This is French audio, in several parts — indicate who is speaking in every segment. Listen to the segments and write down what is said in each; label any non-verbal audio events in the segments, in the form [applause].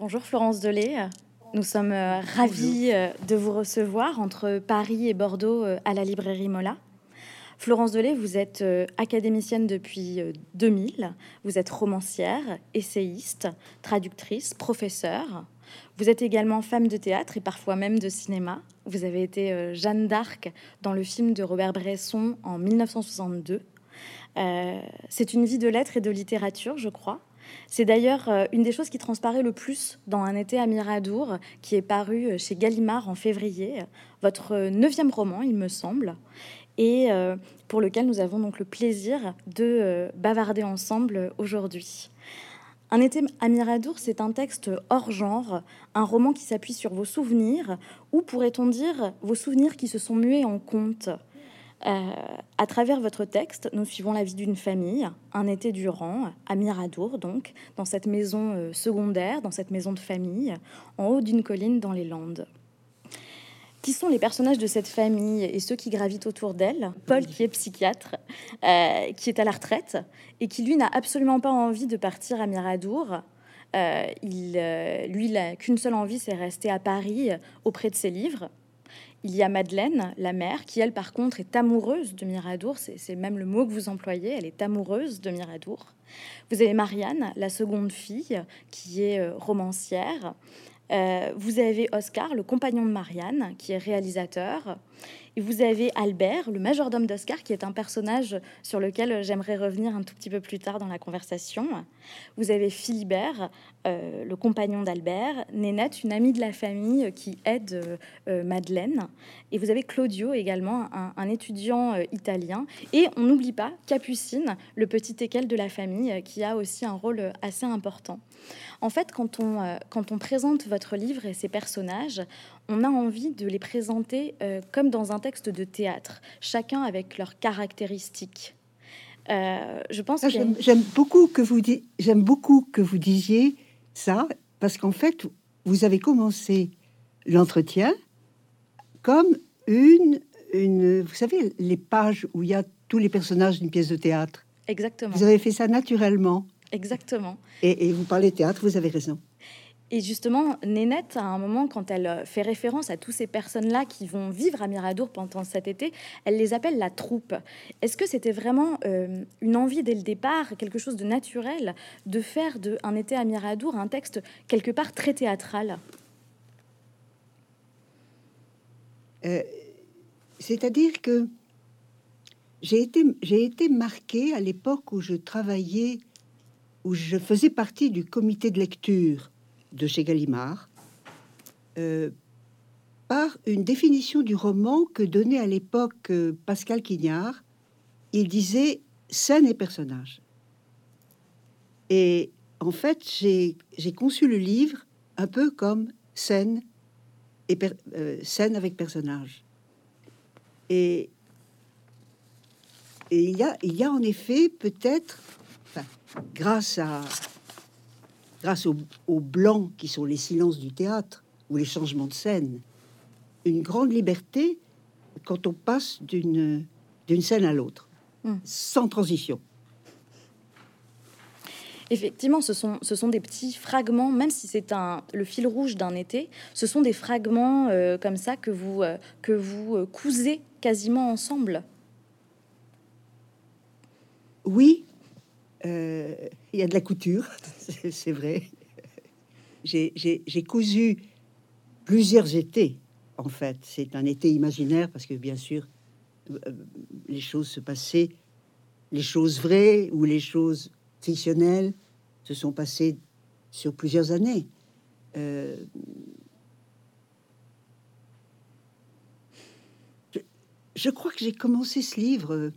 Speaker 1: Bonjour Florence Delay. Nous sommes euh, ravis euh, de vous recevoir entre Paris et Bordeaux euh, à la librairie Mola. Florence Delay, vous êtes académicienne depuis 2000. Vous êtes romancière, essayiste, traductrice, professeure. Vous êtes également femme de théâtre et parfois même de cinéma. Vous avez été Jeanne d'Arc dans le film de Robert Bresson en 1962. C'est une vie de lettres et de littérature, je crois. C'est d'ailleurs euh, une des choses qui transparaît le plus dans Un été à Miradour, qui est paru euh, chez Gallimard en février, votre euh, neuvième roman, il me semble, et pour lequel nous avons donc le plaisir de bavarder ensemble aujourd'hui. Un été à Miradour, c'est un texte hors genre, un roman qui s'appuie sur vos souvenirs, ou pourrait-on dire vos souvenirs qui se sont mués en contes? Euh, à travers votre texte, nous suivons la vie d'une famille, un été durant, à Miradour, donc, dans cette maison euh, secondaire, dans cette maison de famille, en haut d'une colline dans les Landes. Qui sont les personnages de cette famille et ceux qui gravitent autour d'elle? Paul, qui est psychiatre, euh, qui est à la retraite et qui, lui, n'a absolument pas envie de partir à Miradour. il, lui, qu'une seule envie, c'est rester à Paris auprès de ses livres. Il y a Madeleine, la mère, qui elle par contre est amoureuse de Miradour, c'est même le mot que vous employez, elle est amoureuse de Miradour. Vous avez Marianne, la seconde fille, qui est euh, romancière. Euh, vous avez Oscar, le compagnon de Marianne, qui est réalisateur. Et vous avez Albert, le majordome d'Oscar, qui est un personnage sur lequel j'aimerais revenir un tout petit peu plus tard dans la conversation. Vous avez Philibert, euh, le compagnon d'Albert, Nénette, une amie de la famille qui aide euh, Madeleine. Et vous avez Claudio également, un, étudiant euh, italien. Et on n'oublie pas Capucine, le petit équel de la famille, qui a aussi un rôle assez important. En fait, quand on, quand on présente votre livre et ses personnages, on a envie de les présenter euh, comme dans un texte de théâtre, chacun avec leurs caractéristiques.
Speaker 2: Euh, je pense que j'aime beaucoup que vous j'aime beaucoup que vous disiez ça parce qu'en fait vous avez commencé l'entretien comme une une vous savez les pages où il y a tous les personnages d'une pièce de théâtre.
Speaker 1: Exactement.
Speaker 2: Vous avez fait ça naturellement.
Speaker 1: Exactement.
Speaker 2: Et, et vous parlez théâtre, vous avez raison.
Speaker 1: Et justement, Nénette, à un moment, quand elle euh, fait référence à toutes ces personnes-là qui vont vivre à Miradour pendant cet été, elle les appelle la troupe. Est-ce que c'était vraiment euh, une envie dès le départ, quelque chose de naturel, de faire de Un été à Miradour un texte quelque part très théâtral?
Speaker 2: Euh, C'est-à-dire que j'ai été, j'ai été marquée à l'époque où je travaillais, où je faisais partie du comité de lecture de chez Gallimard euh, par une définition du roman que donnait à l'époque euh, Pascal Quignard. Il disait scène et personnage. Et en fait, j'ai conçu le livre un peu comme scène et euh, scène avec personnage. Et, il, y a, il y a en effet peut-être, grâce à, grâce aux, blancs qui sont les silences du théâtre ou les changements de scène, une grande liberté quand on passe d'une d'une scène à l'autre, hmm. sans transition.
Speaker 1: Effectivement, ce sont, ce sont des petits fragments, même si c'est un, le fil rouge d'un été, ce sont des fragments euh, comme ça que vous, euh, que vous euh, cousez quasiment ensemble.
Speaker 2: Oui, euh, il y a de la couture, [laughs] c'est vrai. J'ai cousu plusieurs étés, en fait. C'est un été imaginaire parce que, bien sûr, euh, les choses se passaient, les choses vraies ou les choses fictionnelles se sont passées sur plusieurs années. Euh, je crois que j'ai commencé ce livre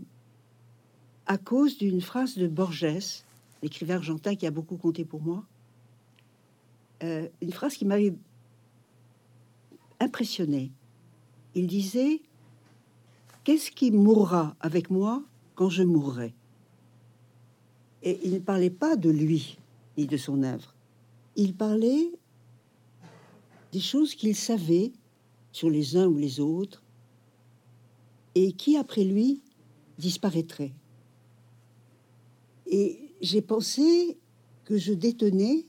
Speaker 2: à cause d'une phrase de Borges, l'écrivain argentin qui a beaucoup compté pour moi. Euh, une phrase qui m'avait impressionné. Il disait Qu'est-ce qui mourra avec moi quand je mourrai? Et il ne parlait pas de lui ni de son œuvre. Il parlait des choses qu'il savait sur les uns ou les autres et qui, après lui, disparaîtraient. Et j'ai pensé que je détenais,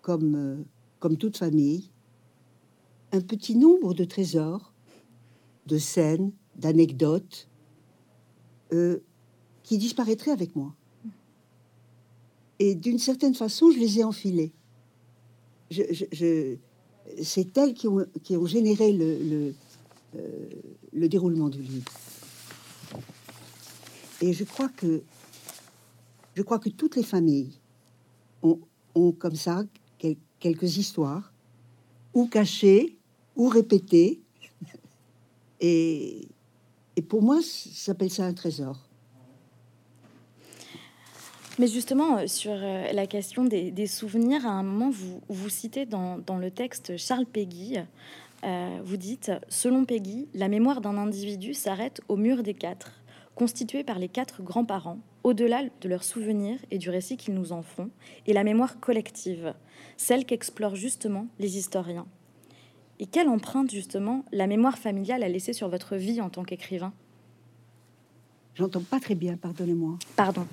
Speaker 2: comme euh, comme toute famille, un petit nombre de trésors, de scènes, d'anecdotes euh, qui disparaîtraient avec moi. Et d'une certaine façon, je les ai enfilés. Je, c'est elles qui ont, qui ont généré le, le, euh, le déroulement du livre. Et je crois que je crois que toutes les familles ont, comme ça quelques histoires, ou cachées, ou répétées. [laughs] Et, pour moi, ça s'appelle ça un trésor.
Speaker 1: Mais justement, euh, sur euh, la question des, souvenirs, à un moment, vous, citez dans, dans le texte Charles Péguy, euh, vous dites, selon Peggy, la mémoire d'un individu s'arrête au mur des quatre, constitué par les quatre grands-parents, au-delà de leurs souvenirs et du récit qu'ils nous en font, et la mémoire collective, celle qu'explorent justement les historiens. Et quelle empreinte justement la mémoire familiale a laissé sur votre vie en tant qu'écrivain?
Speaker 2: J'entends pas très bien, pardonnez-moi.
Speaker 1: Pardon.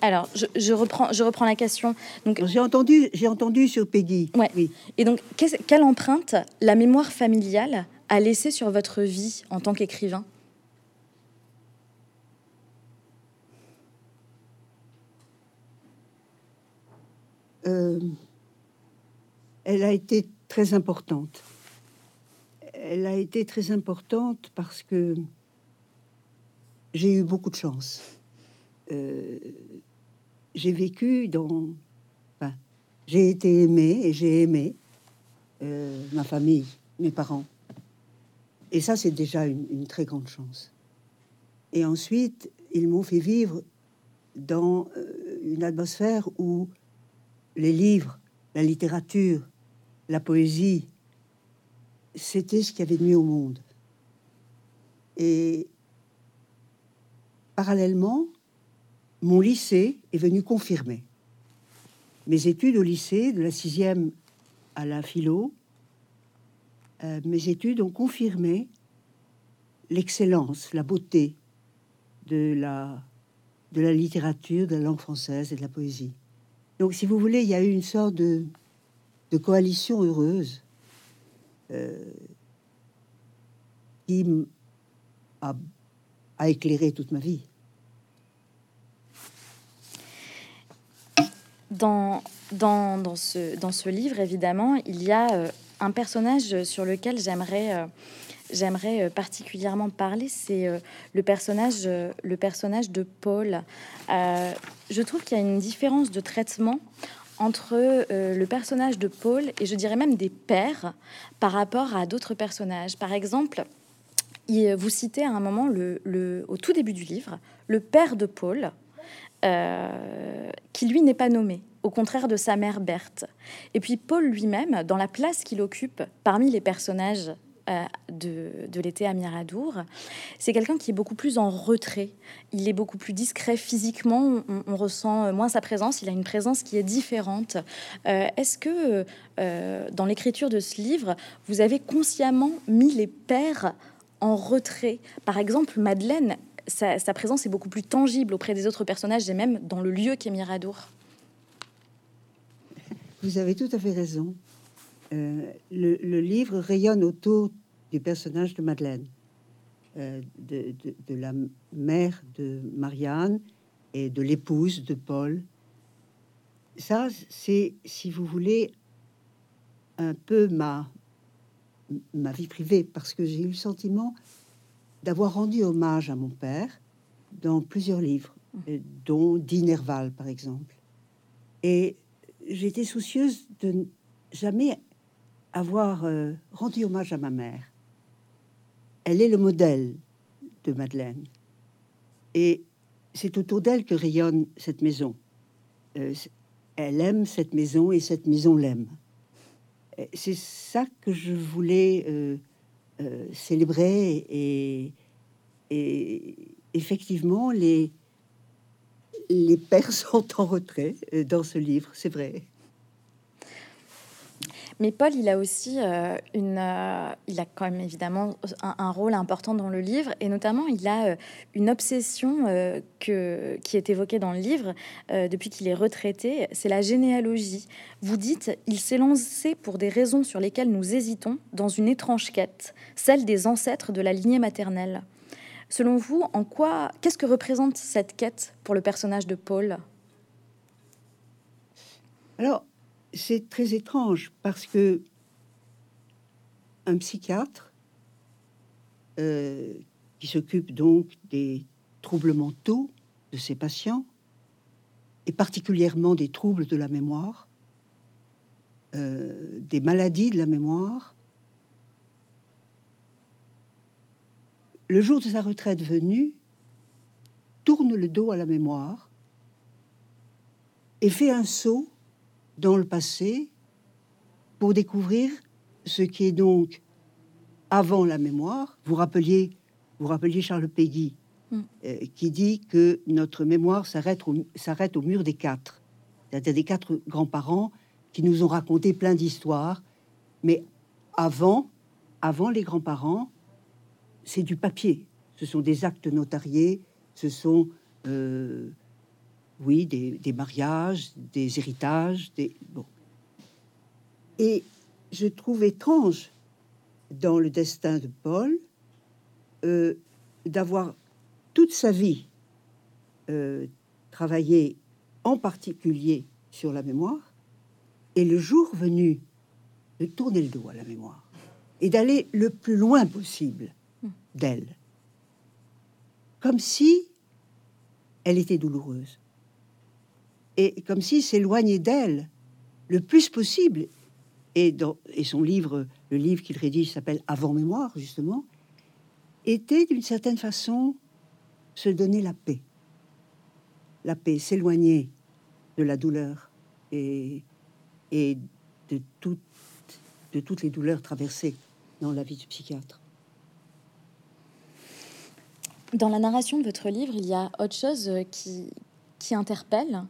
Speaker 1: Alors, je, reprends, je reprends la question.
Speaker 2: Donc, j'ai entendu, j'ai entendu sur Peggy.
Speaker 1: Oui. Et donc, quelle empreinte la mémoire familiale a laissé sur votre vie en tant qu'écrivain?
Speaker 2: Euh, Elle a été très importante. Elle a été très importante parce que j'ai eu beaucoup de chance. Euh, j'ai vécu dans. j'ai été aimé et j'ai aimé euh, ma famille, mes parents. Et ça, c'est déjà une, très grande chance. Et ensuite, ils m'ont fait vivre dans une atmosphère où les livres, la littérature, la poésie, c'était ce qu'il y avait de mieux au monde. Et parallèlement, mon lycée est venu confirmer mes études au lycée, de la sixième à la philo. Euh, mes études ont confirmé l'excellence, la beauté de la, de la littérature, de la langue française et de la poésie. Donc, si vous voulez, il y a eu une sorte de, coalition heureuse euh, qui a, a éclairé toute ma vie.
Speaker 1: Dans, dans, dans, ce, dans ce livre, évidemment, il y a euh, un personnage sur lequel j'aimerais euh, j'aimerais euh, particulièrement parler, c'est le personnage le personnage de Paul. je trouve qu'il y a une différence de traitement entre le personnage de Paul et je dirais même des pères par rapport à d'autres personnages. Par exemple, vous citez à un moment le, au tout début du livre le père de Paul euh, qui lui n'est pas nommé, au contraire de sa mère Berthe. Et puis Paul lui-même, dans la place qu'il occupe parmi les personnages euh, de, l'été à Miradour, c'est quelqu'un qui est beaucoup plus en retrait. Il est beaucoup plus discret physiquement, on, ressent moins sa présence, il a une présence qui est différente. Euh, est-ce que dans l'écriture de ce livre, vous avez consciemment mis les pères en retrait? Par exemple, Madeleine sa, présence est beaucoup plus tangible auprès des autres personnages et même dans le lieu qu'est Miradour.
Speaker 2: Vous avez tout à fait raison. Euh, le, livre rayonne autour du personnage de Madeleine, euh, de, la mère de Marianne et de l'épouse de Paul. Ça, c'est, si vous voulez, un peu ma, ma vie privée, parce que j'ai eu le sentiment d'avoir rendu hommage à mon père dans plusieurs livres, mmh. euh, dont Dinerval, par exemple. Et j'étais soucieuse de jamais avoir euh, rendu hommage à ma mère. Elle est le modèle de Madeleine. Et c'est autour d'elle que rayonne cette maison. Euh, elle aime cette maison et cette maison l'aime. C'est ça que je voulais euh, célébrer et, effectivement les les pères [laughs] sont en retrait dans ce livre, c'est vrai.
Speaker 1: Mais Paul, il a aussi euh, une, euh, il a quand même évidemment un, rôle important dans le livre, et notamment il a euh, une obsession que, qui est évoquée dans le livre depuis qu'il est retraité, c'est la généalogie. Vous dites, il s'est lancé pour des raisons sur lesquelles nous hésitons dans une étrange quête, celle des ancêtres de la lignée maternelle. Selon vous, en quoi, qu'est-ce que représente cette quête pour le personnage de Paul?
Speaker 2: Alors, c'est très étrange parce que un psychiatre euh, qui s'occupe donc des troubles mentaux de ses patients et particulièrement des troubles de la mémoire, euh, des maladies de la mémoire, le jour de sa retraite venue, tourne le dos à la mémoire et fait un saut dans le passé pour découvrir ce qui est donc avant la mémoire. Vous rappeliez, vous rappeliez Charles Péguy, mm. euh, qui dit que notre mémoire s'arrête au, s'arrête au mur des quatre, c'est-à-dire des quatre grands-parents qui nous ont raconté plein d'histoires, mais avant, avant les grands-parents, c'est du papier. Ce sont des actes notariés, ce sont euh, oui, des, mariages, des héritages, des bon. Et je trouve étrange dans le destin de Paul euh, d'avoir toute sa vie euh, travaillé en particulier sur la mémoire, et le jour venu de tourner le dos à la mémoire et d'aller le plus loin possible d'elle, comme si elle était douloureuse et comme si s'éloigner d'elle le plus possible. Et, dans, son livre, le livre qu'il rédige s'appelle Avant mémoire, justement, était d'une certaine façon se donner la paix. La paix, s'éloigner de la douleur et, de, tout, de toutes les douleurs traversées dans la vie du psychiatre.
Speaker 1: Dans la narration de votre livre, il y a autre chose qui, qui interpelle,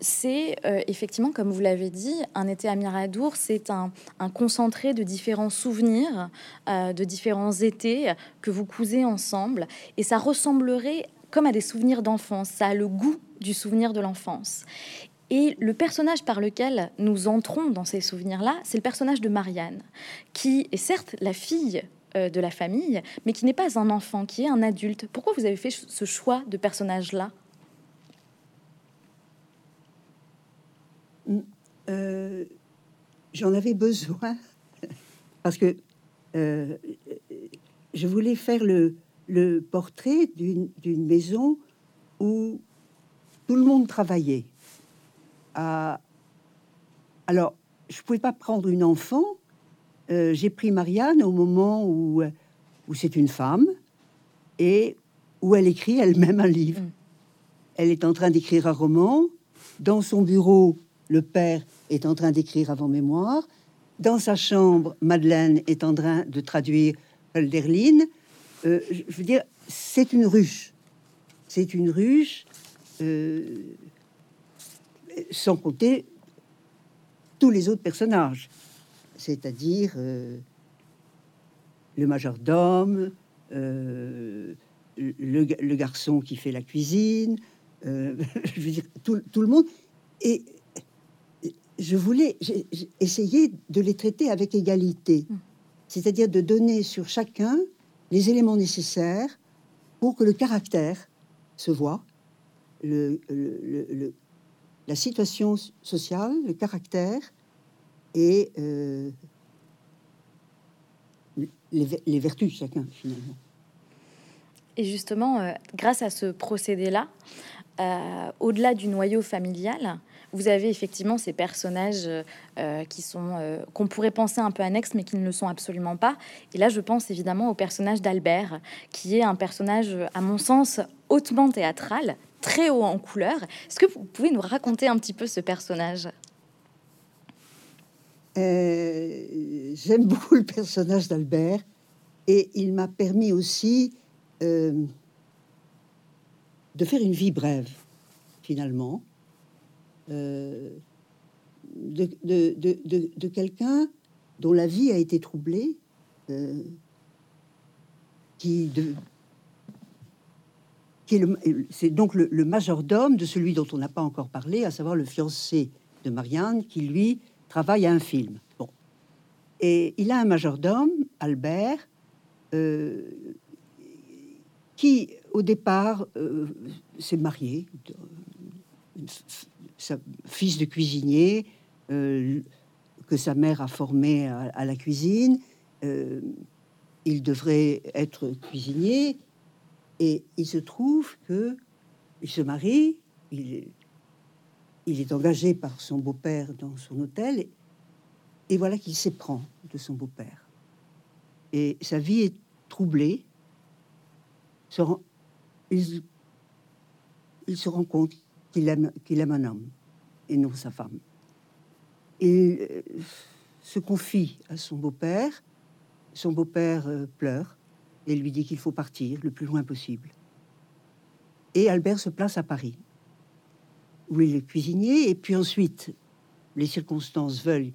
Speaker 1: c'est euh, effectivement, comme vous l'avez dit, un été à Miradour, c'est un, concentré de différents souvenirs, euh, de différents étés que vous cousez ensemble, et ça ressemblerait comme à des souvenirs d'enfance, ça a le goût du souvenir de l'enfance. Et le personnage par lequel nous entrons dans ces souvenirs-là, c'est le personnage de Marianne, qui est certes la fille euh, de la famille, mais qui n'est pas un enfant, qui est un adulte. Pourquoi vous avez fait ce choix de personnage-là?
Speaker 2: Euh, j'en avais besoin [laughs] parce que euh, je voulais faire le, le portrait d'une maison où tout le monde travaillait. alors, je pouvais pas prendre une enfant. Euh, j'ai pris Marianne au moment où, où c'est une femme et où elle écrit elle-même un livre. Mm. Elle est en train d'écrire un roman. Dans son bureau, le père est en train d'écrire avant mémoire. Dans sa chambre, Madeleine est en train de traduire Hölderlin. Euh, je veux dire, c'est une ruche. C'est une ruche, euh, sans compter tous les autres personnages, c'est-à-dire euh, le majordome, le, le, garçon qui fait la cuisine, [laughs] je veux dire, tout, tout le monde. Et je voulais essayer de les traiter avec égalité, mm. c'est-à-dire de donner sur chacun les éléments nécessaires pour que le caractère se voit, le, la situation sociale, le caractère et euh, les, vertus de chacun finalement.
Speaker 1: Et justement, euh, grâce à ce procédé-là, euh, au-delà du noyau familial, vous avez effectivement ces personnages euh, qui sont euh, qu'on pourrait penser un peu annexes, mais qui ne le sont absolument pas. Et là, je pense évidemment au personnage d'Albert, qui est un personnage, à mon sens, hautement théâtral, très haut en couleur. Est-ce que vous pouvez nous raconter un petit peu ce personnage?
Speaker 2: Euh, J'aime beaucoup le personnage d'Albert et il m'a permis aussi de faire une vie brève, finalement, euh, de, de, de, quelqu'un dont la vie a été troublée, euh, qui, de, c'est donc le, majordome de celui dont on n'a pas encore parlé, à savoir le fiancé de Marianne, qui lui travaille à un film. Bon. Et il a un majordome, Albert, euh, qui au départ euh, s'est marié, fils de cuisinier, euh, que sa mère a formé à, la cuisine. il devrait être cuisinier et il se trouve que il se marie, il est, engagé par son beau-père dans son hôtel, et, voilà qu'il s'éprend de son beau-père. Et sa vie est troublée. il, se rend compte qu'il aime, un homme et non sa femme. Il euh, se confie à son beau-père. Son beau-père euh, pleure et lui dit qu'il faut partir le plus loin possible. Et Albert se place à Paris, où il est cuisinier, et puis ensuite, les circonstances veulent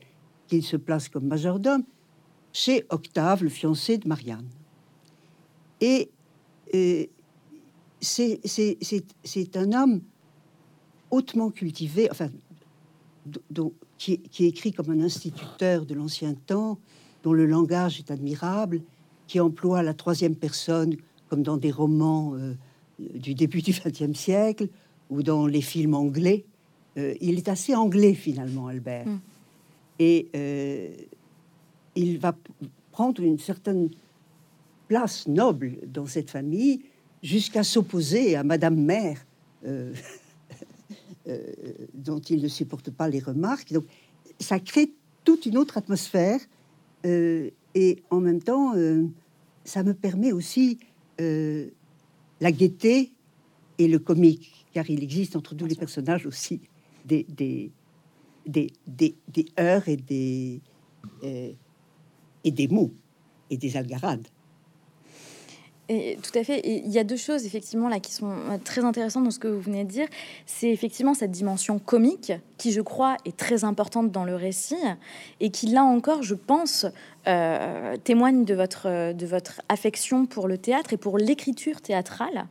Speaker 2: qu'il se place comme majordome chez Octave, le fiancé de Marianne. Et, c'est un homme hautement cultivé, enfin, qui, qui écrit comme un instituteur de l'ancien temps, dont le langage est admirable, qui emploie la troisième personne, comme dans des romans euh, du début du XXe siècle ou dans les films anglais. Euh, il est assez anglais finalement, Albert. Mm. Et euh, il va prendre une certaine place noble dans cette famille jusqu'à s'opposer à Madame Mère, dont il ne supporte pas les remarques. Donc, ça crée toute une autre atmosphère et en même temps, euh, ça me permet aussi euh, la gaieté et le comique, car il existe entre tous les personnages aussi des, des, des, des, heures et des, euh, et des mots et des algarades.
Speaker 1: Tout à fait. il y a deux choses effectivement là qui sont euh, très intéressantes dans ce que vous venez de dire. C'est effectivement cette dimension comique qui, je crois, est très importante dans le récit et qui, là encore, je pense, euh, témoigne de votre de votre affection pour le théâtre et pour l'écriture théâtrale.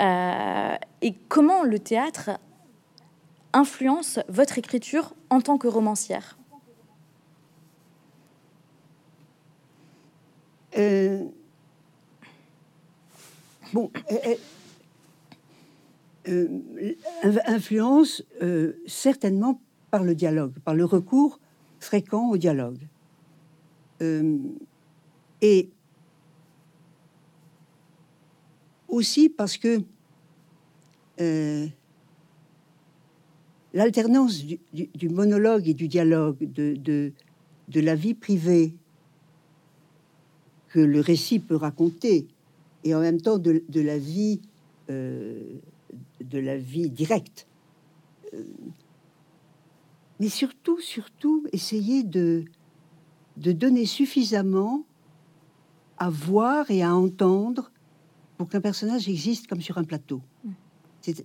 Speaker 1: Euh, et comment le théâtre influence votre écriture en tant que romancière?
Speaker 2: Bon, euh, influence euh, certainement par le dialogue, par le recours fréquent au dialogue. Euh, et aussi parce que l'alternance du, monologue et du dialogue, de la vie privée que le récit peut raconter et en même temps de, la vie, euh, de la vie directe. Euh, mais surtout, surtout, essayer de, de donner suffisamment à voir et à entendre pour qu'un personnage existe comme sur un plateau. Mm.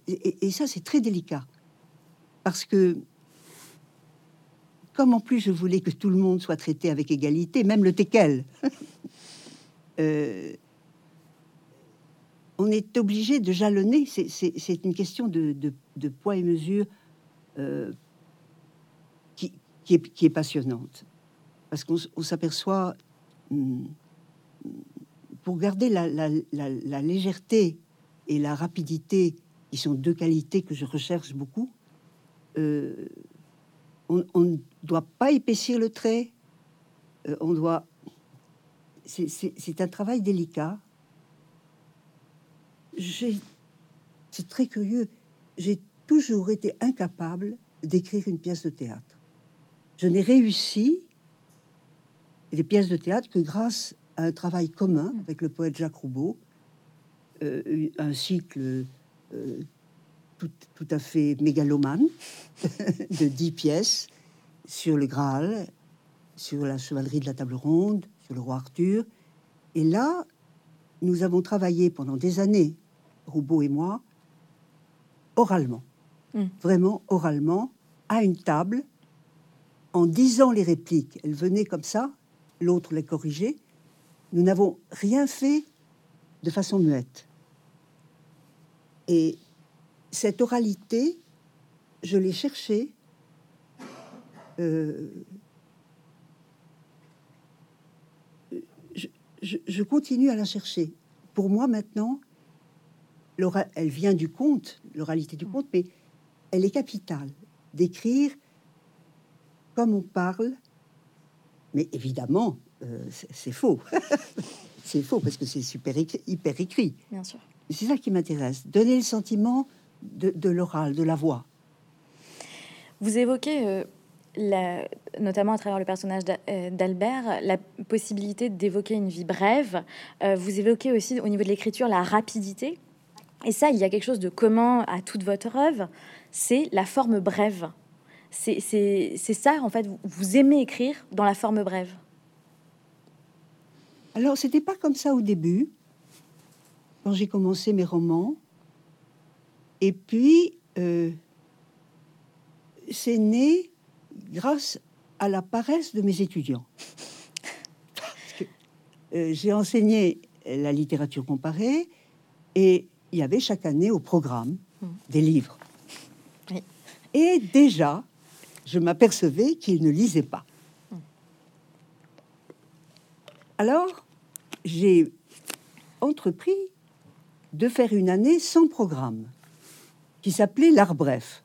Speaker 2: Et, et, ça, c'est très délicat. Parce que, comme en plus je voulais que tout le monde soit traité avec égalité, même le teckel, [laughs] euh, on est obligé de jalonner. C'est une question de, poids et mesure euh, qui, est, passionnante. Parce qu'on s'aperçoit, hmm, pour garder la, légèreté et la rapidité, qui sont deux qualités que je recherche beaucoup, euh, on ne doit pas épaissir le trait. Euh, on doit. C'est un travail délicat c'est très curieux, j'ai toujours été incapable d'écrire une pièce de théâtre. Je n'ai réussi les pièces de théâtre que grâce à un travail commun avec le poète Jacques Roubaud, euh, un cycle euh, tout, tout, à fait mégalomane [laughs] de dix pièces sur le Graal, sur la chevalerie de la table ronde, sur le roi Arthur. Et là, nous avons travaillé pendant des années Roubaud et moi, oralement. Hmm. Vraiment oralement, à une table, en disant les répliques, elles venaient comme ça, l'autre les corrigeait. Nous n'avons rien fait de façon muette. Et cette oralité, je l'ai cherchée. euh, je, je- je continue à la chercher. Pour moi, maintenant, elle vient du conte, l'oralité du conte, mais elle est capitale. D'écrire comme on parle, mais évidemment, euh, c'est faux. [laughs] c'est faux parce que c'est super écrit- hyper écrit.
Speaker 1: Bien sûr.
Speaker 2: C'est ça qui m'intéresse, donner le sentiment de, de l'oral, de la voix.
Speaker 1: Vous évoquez, euh, la- notamment à travers le personnage euh, d'Albert, la possibilité d'évoquer une vie brève. Euh, vous évoquez aussi au niveau de l'écriture la rapidité. Et ça, il y a quelque chose de commun à toute votre œuvre, c'est la forme brève. C'est ça, en fait, vous- aimez écrire dans la forme brève.
Speaker 2: Alors, c'était pas comme ça au début, quand j'ai commencé mes romans. Et puis, euh, c'est né grâce à la paresse de mes étudiants. Euh, j'ai enseigné la littérature comparée et il y avait chaque année au programme des livres.
Speaker 1: Oui.
Speaker 2: Et déjà, je m'apercevais qu'ils ne lisaient pas. Alors, j'ai entrepris de faire une année sans programme, qui s'appelait l'art bref.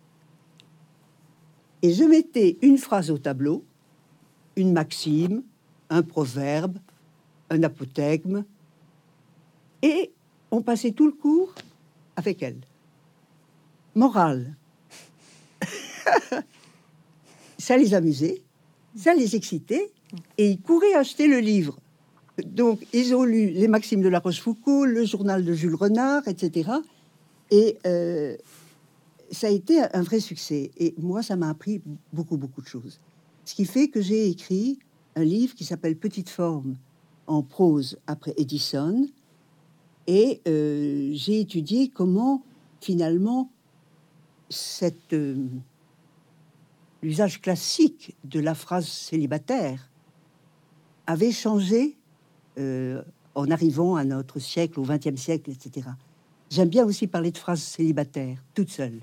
Speaker 2: Et je mettais une phrase au tableau, une maxime, un proverbe, un apothegme, et on passait tout le cours avec elle. Morale. [laughs] ça les amusait, ça les excitait, et ils couraient acheter le livre. Donc, ils ont lu les Maximes de la Rochefoucauld, le journal de Jules Renard, etc. Et euh, ça a été un vrai succès. Et moi, ça m'a appris beaucoup, beaucoup de choses. Ce qui fait que j'ai écrit un livre qui s'appelle Petite forme en prose après Edison. Et euh, j'ai étudié comment, finalement, cette, euh, l'usage classique de la phrase célibataire avait changé euh, en arrivant à notre siècle, au XXe siècle, etc. J'aime bien aussi parler de phrases célibataires, toute seule.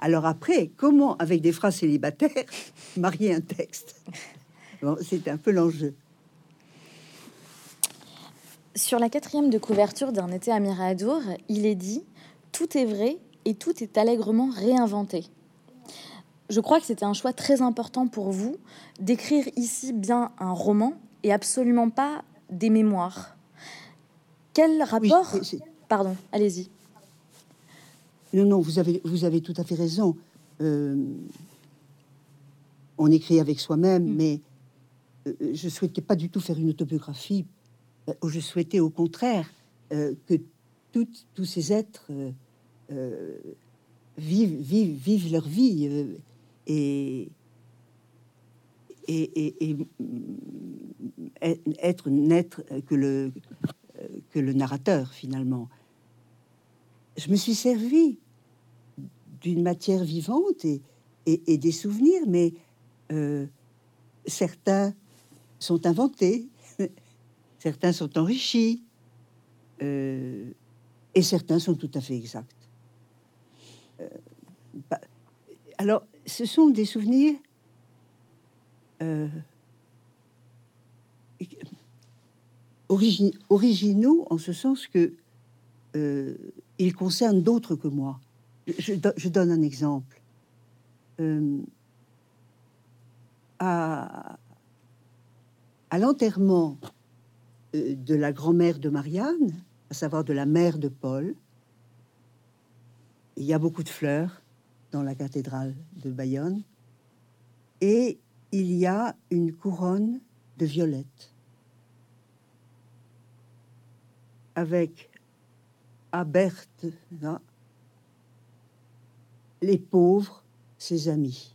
Speaker 2: Alors après, comment, avec des phrases célibataires, [laughs] marier un texte? Bon, C'est un peu l'enjeu.
Speaker 1: Sur la quatrième de couverture d'un été à Miradour, il est dit Tout est vrai et tout est allègrement réinventé. Je crois que c'était un choix très important pour vous d'écrire ici bien un roman et absolument pas des mémoires. Quel rapport Pardon, allez-y.
Speaker 2: non, non, vous avez, vous avez tout à fait raison. Euh, on écrit avec soi-même,
Speaker 1: Mm.
Speaker 2: mais euh, je souhaitais pas du tout faire une autobiographie. Euh, Je souhaitais au contraire euh, que tous ces êtres euh, vivent, leur vie et, être naître que le, narrateur finalement. Je me suis servi d'une matière vivante et, des souvenirs, mais certains sont inventés, certains sont enrichis, euh, et certains sont tout à fait exacts. Euh, bah, alors, ce sont des souvenirs euh, origi- originaux en ce sens que ils concernent d'autres que moi. Je, do- je donne un exemple. À l'enterrement de la grand-mère de Marianne, à savoir de la mère de Paul, il y a beaucoup de fleurs dans la cathédrale de Bayonne, et il y a une couronne de violettes. Avec à Berthe, là, les pauvres, ses amis.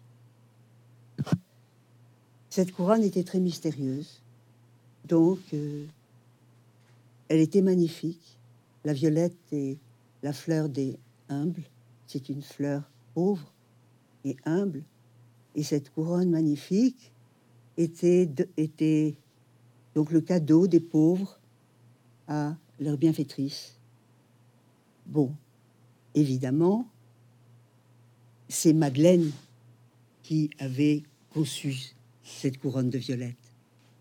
Speaker 2: Cette couronne était très mystérieuse, donc euh, elle était magnifique. La violette est la fleur des humbles, c'est une fleur pauvre et humble. Et cette couronne magnifique était, était donc le cadeau des pauvres à leur bienfaitrice. Bon, évidemment, c'est Madeleine qui avait conçu cette couronne de violette.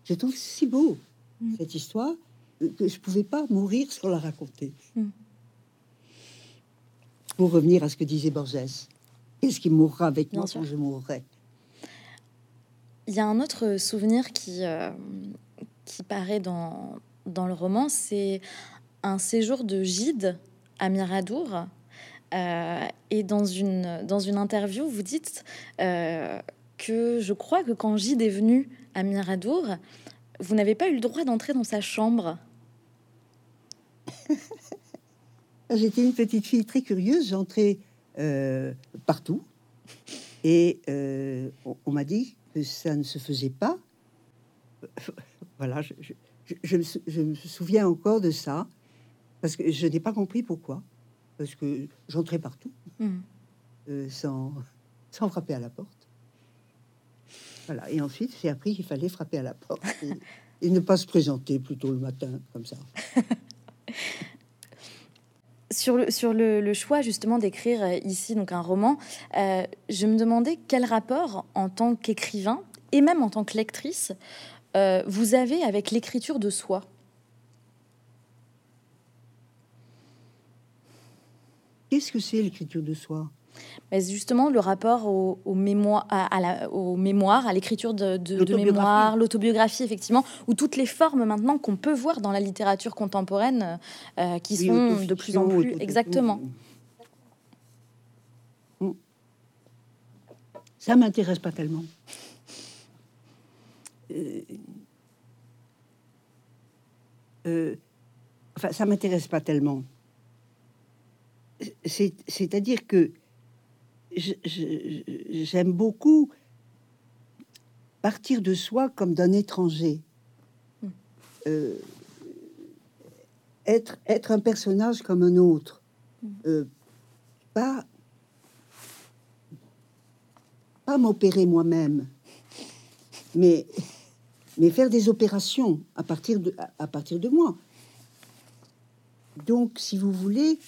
Speaker 2: Je trouve si beau mm. cette histoire que je pouvais pas mourir sans la raconter. Mm. Pour revenir à ce que disait Borges, qu'est-ce qui mourra avec moi quand je mourrai?
Speaker 1: Il y a un autre souvenir qui, euh, qui paraît dans, dans le roman, c'est un séjour de Gide à Miradour. Euh, et dans une, dans une interview, vous dites euh, que je crois que quand Gide est venu à Miradour, vous n'avez pas eu le droit d'entrer dans sa chambre. [laughs]
Speaker 2: J'étais une petite fille très curieuse, j'entrais euh, partout. Et on, m'a dit que ça ne se faisait pas. [laughs] voilà, je, je, me, souviens encore de ça, parce que je n'ai pas compris pourquoi. Parce que j'entrais partout, hmm. euh, sans, [laughs] sans frapper à la porte. Voilà. Et ensuite, j'ai appris qu'il fallait frapper à la porte et, ne pas se présenter plutôt le matin, comme ça. [laughs]
Speaker 1: sur le, sur le, choix justement d'écrire euh, ici donc un roman, euh, je me demandais quel rapport en tant qu'écrivain et même en tant que lectrice euh, vous avez avec l'écriture de soi?
Speaker 2: Qu'est-ce que c'est l'écriture de soi?
Speaker 1: Justement, le rapport au, mémoire, à, la, au mémoire, à l'écriture de, de, mémoire, l'autobiographie, effectivement, ou toutes les formes maintenant qu'on peut voir dans la littérature contemporaine, euh, qui sont de plus en plus exactement.
Speaker 2: Ça m'intéresse pas tellement. Euh, euh, enfin, ça m'intéresse pas tellement. C'est-à-dire que j'aime beaucoup partir de soi comme d'un étranger. Hmm. Euh, être, être un personnage comme un autre. Hmm. pas pas m'opérer moi-même, mais mais faire des opérations à partir de, à, partir de moi. Donc, si vous voulez,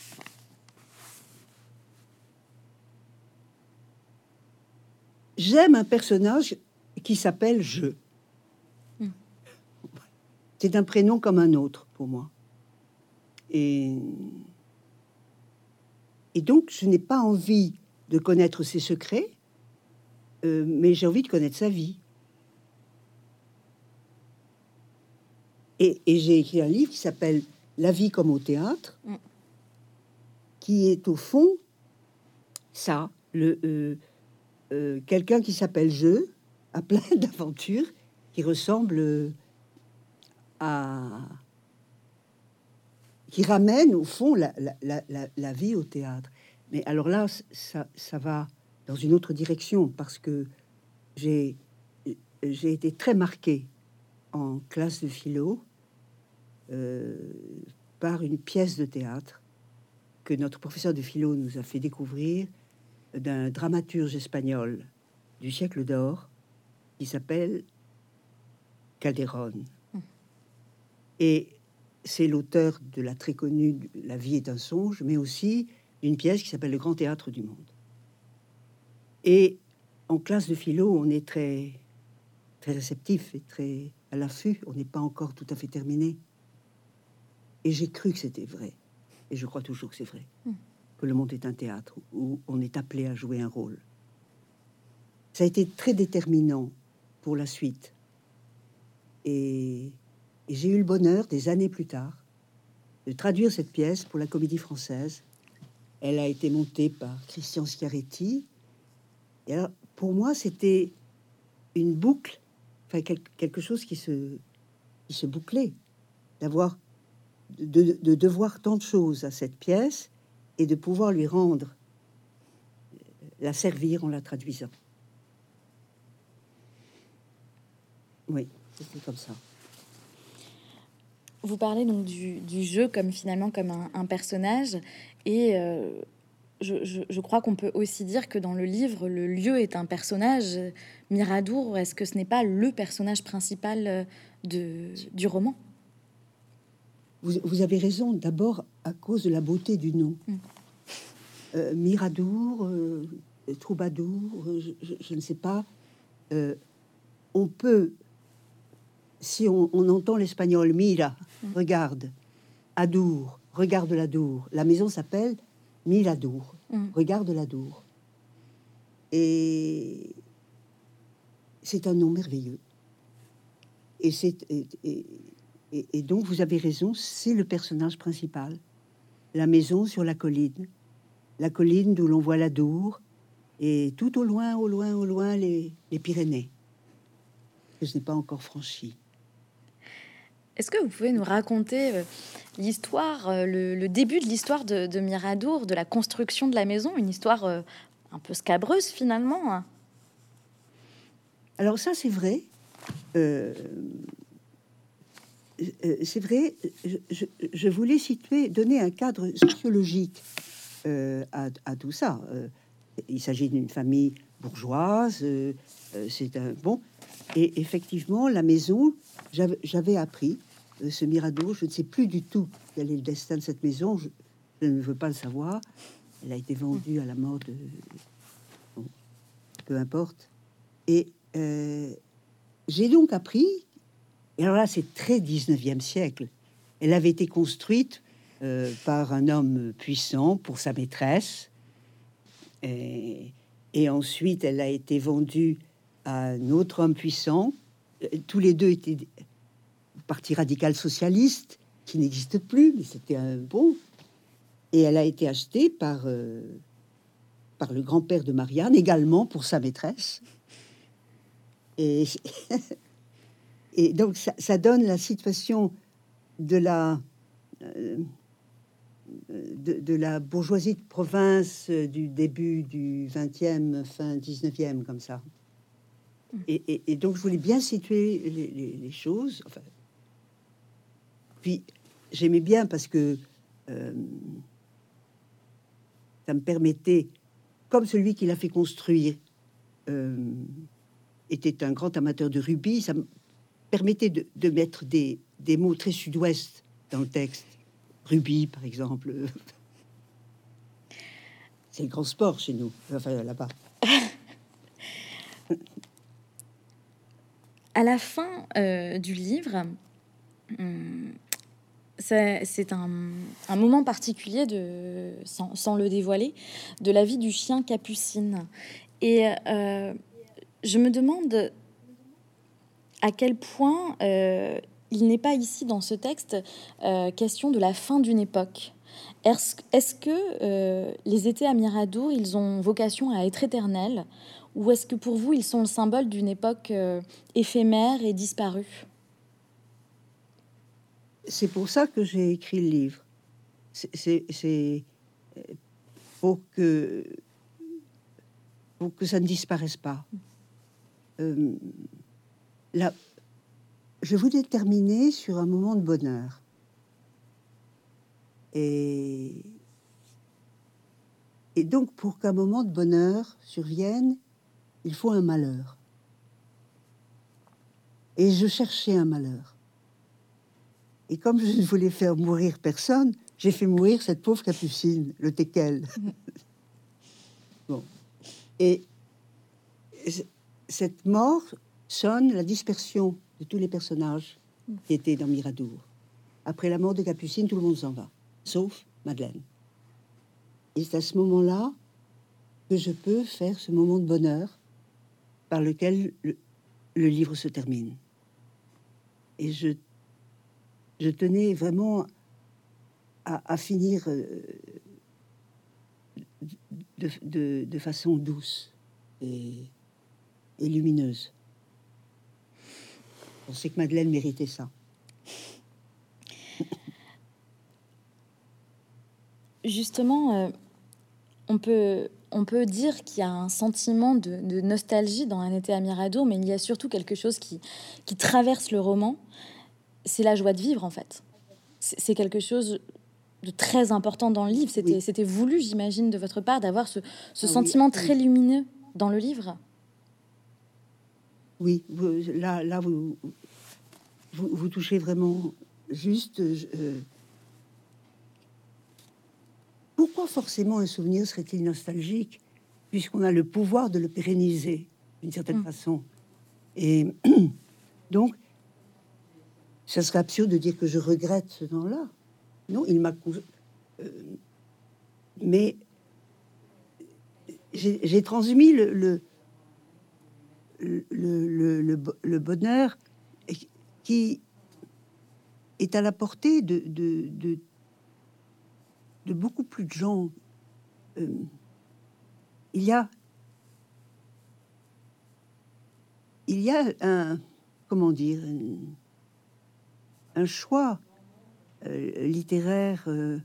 Speaker 2: j'aime un personnage qui s'appelle Je. Hmm. C'est un prénom comme un autre pour moi. Et, et donc, je n'ai pas envie de connaître ses secrets, euh, mais j'ai envie de connaître sa vie. Et, j'ai écrit un livre qui s'appelle La vie comme au théâtre, mm. qui est au fond ça, le euh, euh, quelqu'un qui s'appelle je, a plein [laughs] d'aventures qui ressemblent à qui ramène au fond la, la, vie au théâtre. Mais alors là, ça, va dans une autre direction parce que j'ai j'ai été très marqué en classe de philo euh, par une pièce de théâtre que notre professeur de philo nous a fait découvrir d'un dramaturge espagnol du siècle d'or qui s'appelle Calderón. Hum. Et c'est l'auteur de la très connue La vie est un songe, mais aussi d'une pièce qui s'appelle Le Grand Théâtre du Monde. Et en classe de philo, on est très très réceptif et très à l'affût. On n'est pas encore tout à fait terminé. Et j'ai cru que c'était vrai. Et je crois toujours que c'est vrai. Hmm. Que le monde est un théâtre où on est appelé à jouer un rôle. Ça a été très déterminant pour la suite. Et, j'ai eu le bonheur, des années plus tard, de traduire cette pièce pour la comédie française. Elle a été montée par Christian Schiaretti. Et alors, pour moi, c'était une boucle quelque chose qui se, qui se bouclait, d'avoir, de, devoir tant de choses à cette pièce et de pouvoir lui rendre, la servir en la traduisant. Oui, c'était comme ça.
Speaker 1: Vous parlez donc du, du, jeu comme finalement comme un, personnage et euh, je, crois qu'on peut aussi dire que dans le livre, le lieu est un personnage. Miradour, est-ce que ce n'est pas le personnage principal euh, de, du roman?
Speaker 2: Vous, avez raison, d'abord à cause de la beauté du nom. Mm. Euh, Miradour, euh, Troubadour, je, ne sais pas. on peut, si on, entend l'espagnol, mira, mm. regarde, adour, regarde la dour. La maison s'appelle Miladour. Mm. Regarde la Dour. Et c'est un nom merveilleux. Et, c'est, et, donc, vous avez raison, c'est le personnage principal. La maison sur la colline. La colline d'où l'on voit la Dour. Et tout au loin, au loin, au loin, les, Pyrénées. Que je n'ai pas encore franchi.
Speaker 1: Est-ce que vous pouvez nous raconter euh, l'histoire, euh, le, début de l'histoire de, de, Miradour, de la construction de la maison, une histoire euh, un peu scabreuse finalement hein
Speaker 2: Alors ça c'est vrai. C'est vrai, je, voulais situer, donner un cadre sociologique à, à, tout ça. il s'agit d'une famille bourgeoise, c'est un bon, et effectivement la maison j'avais appris euh, ce Miradour. Je ne sais plus du tout quel est le destin de cette maison. Je, ne veux pas le savoir. Elle a été vendue à la mort de. peu importe. Et euh, j'ai donc appris. Et alors là, c'est très 19e siècle. Elle avait été construite euh, par un homme puissant pour sa maîtresse. Et, ensuite, elle a été vendue à un autre homme puissant tous les deux étaient parti radical socialiste qui n'existe plus, mais c'était un bon. Et elle a été achetée par, euh, par le grand-père de Marianne, également pour sa maîtresse. Et, [laughs] et donc ça, donne la situation de la, euh, de, la bourgeoisie de province du début du 20e, fin 19e, comme ça. Et, donc, je voulais bien situer les, choses. Enfin, puis, j'aimais bien parce que euh, ça me permettait, comme celui qui l'a fait construire euh, était un grand amateur de rubis, ça me permettait de, mettre des, des, mots très sud-ouest dans le texte. Rubis, par exemple. [laughs] C'est le grand sport chez nous, enfin là-bas. [laughs]
Speaker 1: à la fin euh, du livre, hum, c'est un, moment particulier, de, sans, le dévoiler, de la vie du chien Capucine. Et euh, je me demande à quel point euh, il n'est pas ici dans ce texte question de la fin d'une époque. Est-ce que les étés à Miradour, ils ont vocation à être éternels ou est-ce que pour vous, ils sont le symbole d'une époque euh, éphémère et disparue?
Speaker 2: C'est pour ça que j'ai écrit le livre. C'est euh, pour que, ça ne disparaisse pas. Euh, je voulais terminer sur un moment de bonheur. Et, et donc, pour qu'un moment de bonheur survienne, il faut un malheur. Et je cherchais un malheur. Et comme je ne voulais faire mourir personne, j'ai fait mourir cette pauvre capucine, le teckel. [laughs] bon. Et cette mort sonne la dispersion de tous les personnages qui étaient dans Miradour. Après la mort de Capucine, tout le monde s'en va, sauf Madeleine. Et c'est à ce moment-là que je peux faire ce moment de bonheur par lequel le, livre se termine. Et je, tenais vraiment à, finir euh, de, façon douce et lumineuse. On sait que Madeleine méritait ça.
Speaker 1: Justement, euh, on peut on peut dire qu'il y a un sentiment de, nostalgie dans Un été à Miradour, mais il y a surtout quelque chose qui, qui traverse le roman. C'est la joie de vivre, en fait. C'est quelque chose de très important dans le livre. C'était voulu, j'imagine, de votre part, d'avoir ce, ce
Speaker 2: Ah oui,
Speaker 1: sentiment
Speaker 2: oui.
Speaker 1: très lumineux dans le livre.
Speaker 2: Oui, vous- là, là, vous, vous, vous touchez vraiment juste. je- euh, pourquoi forcément un souvenir serait-il nostalgique, puisqu'on a le pouvoir de le pérenniser d'une certaine
Speaker 1: Mm.
Speaker 2: façon? Et [clears throat] donc, ça serait absurde de dire que je regrette ce temps-là. Non, il m'a. euh, mais j'ai j'ai transmis le, le, le, le- le bo- le bonheur qui est à la portée de, beaucoup plus de gens. Euh, il y a un comment dire un, choix euh, littéraire euh,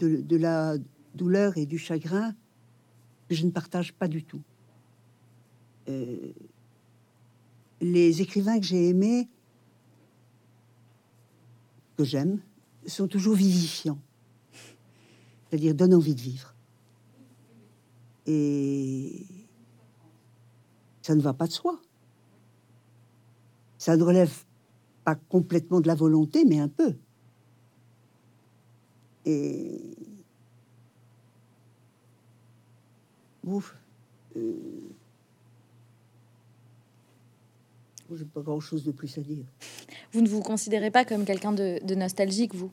Speaker 2: de la douleur et du chagrin que je ne partage pas du tout. Euh, les écrivains que j'ai aimés, que j'aime, sont toujours vivifiants, c'est-à-dire donnent envie de vivre. Et ça ne va pas de soi. Ça ne relève pas complètement de la volonté, mais un peu. Et ouf, euh, j'ai pas grand-chose de plus à dire.
Speaker 1: Vous ne vous considérez pas comme quelqu'un de, de nostalgique, vous?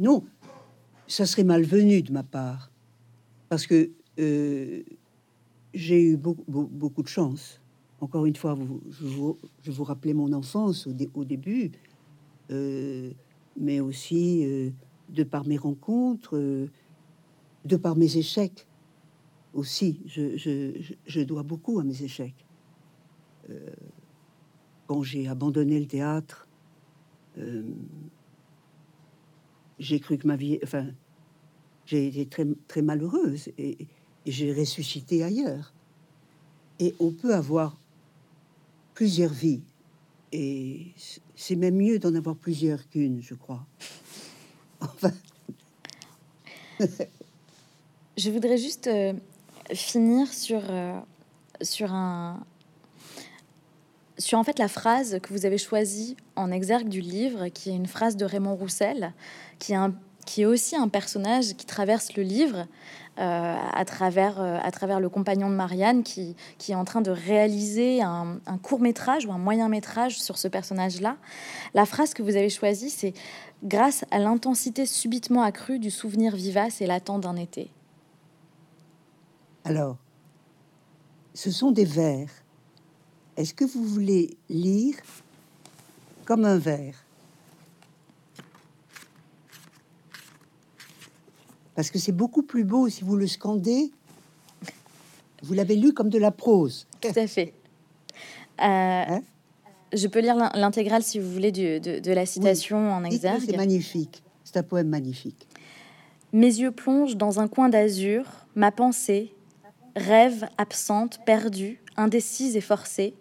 Speaker 2: Non, ça serait malvenu de ma part, parce que euh, j'ai eu beaucoup, beau- beaucoup de chance. Encore une fois, vous, je, vous, je vous rappelais mon enfance au, dé- au début, euh, mais aussi euh, de par mes rencontres, de par mes échecs aussi. Je, dois beaucoup à mes échecs. Euh, quand j'ai abandonné le théâtre, euh, j'ai cru que ma vie, enfin, j'ai été très, très malheureuse et, j'ai ressuscité ailleurs. Et on peut avoir plusieurs vies. Et c'est même mieux d'en avoir plusieurs qu'une, je crois. [laughs] Enfin,
Speaker 1: Je voudrais juste euh, finir sur, euh, sur un sur en fait la phrase que vous avez choisie en exergue du livre, qui est une phrase de Raymond Roussel, qui est, un- qui est aussi un personnage qui traverse le livre euh, à, travers, euh, à travers le compagnon de Marianne, qui, qui est en train de réaliser un, un court métrage ou un moyen métrage sur ce personnage-là. La phrase que vous avez choisie, c'est Grâce à l'intensité subitement accrue du souvenir vivace et latent d'un été.
Speaker 2: Alors, ce sont des vers. Est-ce que vous voulez lire comme un vers? Parce que c'est beaucoup plus beau si vous le scandez. Vous l'avez lu comme de la prose.
Speaker 1: Tout à fait. Euh, je peux lire l'in- l'intégrale si vous voulez du- de, de la citation en exergue.
Speaker 2: C'est magnifique. C'est un poème magnifique.
Speaker 1: Mes yeux plongent dans un coin d'azur, ma pensée, rêve absente, perdue, indécise et forcée,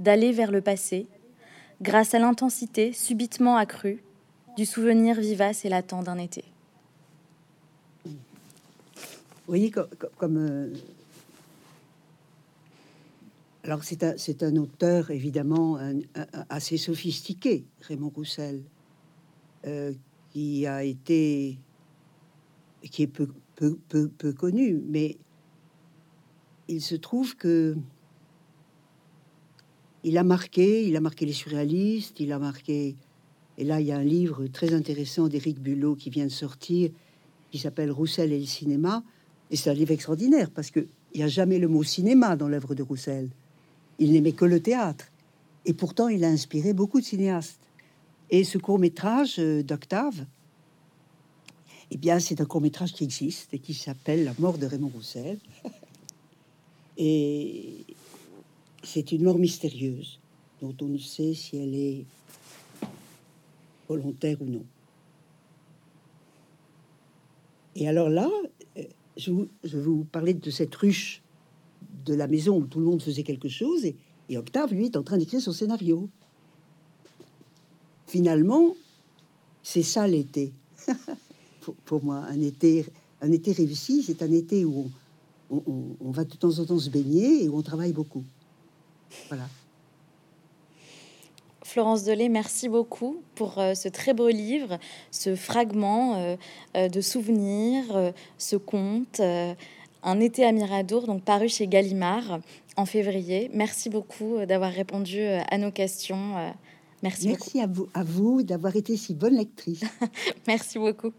Speaker 1: d'aller vers le passé, grâce à l'intensité subitement accrue du souvenir vivace et latent d'un été.
Speaker 2: Vous voyez, co- co- comme. euh, Alors, c'est un, un auteur, évidemment, assez sophistiqué, Raymond Roussel, euh, qui a été. qui est peu, peu, peu, peu connu, mais il se trouve que. Il a marqué, il a marqué les surréalistes, il a marqué. Et là, il y a un livre très intéressant d'Éric Bulot qui vient de sortir, qui s'appelle Roussel et le cinéma. Et c'est un livre extraordinaire parce que il n'y a jamais le mot cinéma dans l'œuvre de Roussel. Il n'aimait que le théâtre. Et pourtant, il a inspiré beaucoup de cinéastes. Et ce court métrage d'Octave, eh bien, c'est un court métrage qui existe et qui s'appelle La mort de Raymond Roussel. [laughs] et c'est une mort mystérieuse dont on ne sait si elle est volontaire ou non. Et alors là, euh, je, vous, parler de cette ruche de la maison où tout le monde faisait quelque chose et, et Octave, lui, est en train d'écrire son scénario. finalement, c'est ça l'été. [laughs] pour, moi, un été, un été réussi, c'est un été où on, on, va de temps en temps se baigner et on travaille beaucoup. Voilà.
Speaker 1: Florence Delay, merci beaucoup pour euh, ce très beau livre, ce fragment euh, euh, de souvenirs, ce conte, Un été à Miradour, donc paru chez Gallimard en février. Merci beaucoup d'avoir répondu à nos questions.
Speaker 2: merci. Merci à vous, à vous d'avoir été si bonne lectrice. [laughs]
Speaker 1: merci beaucoup.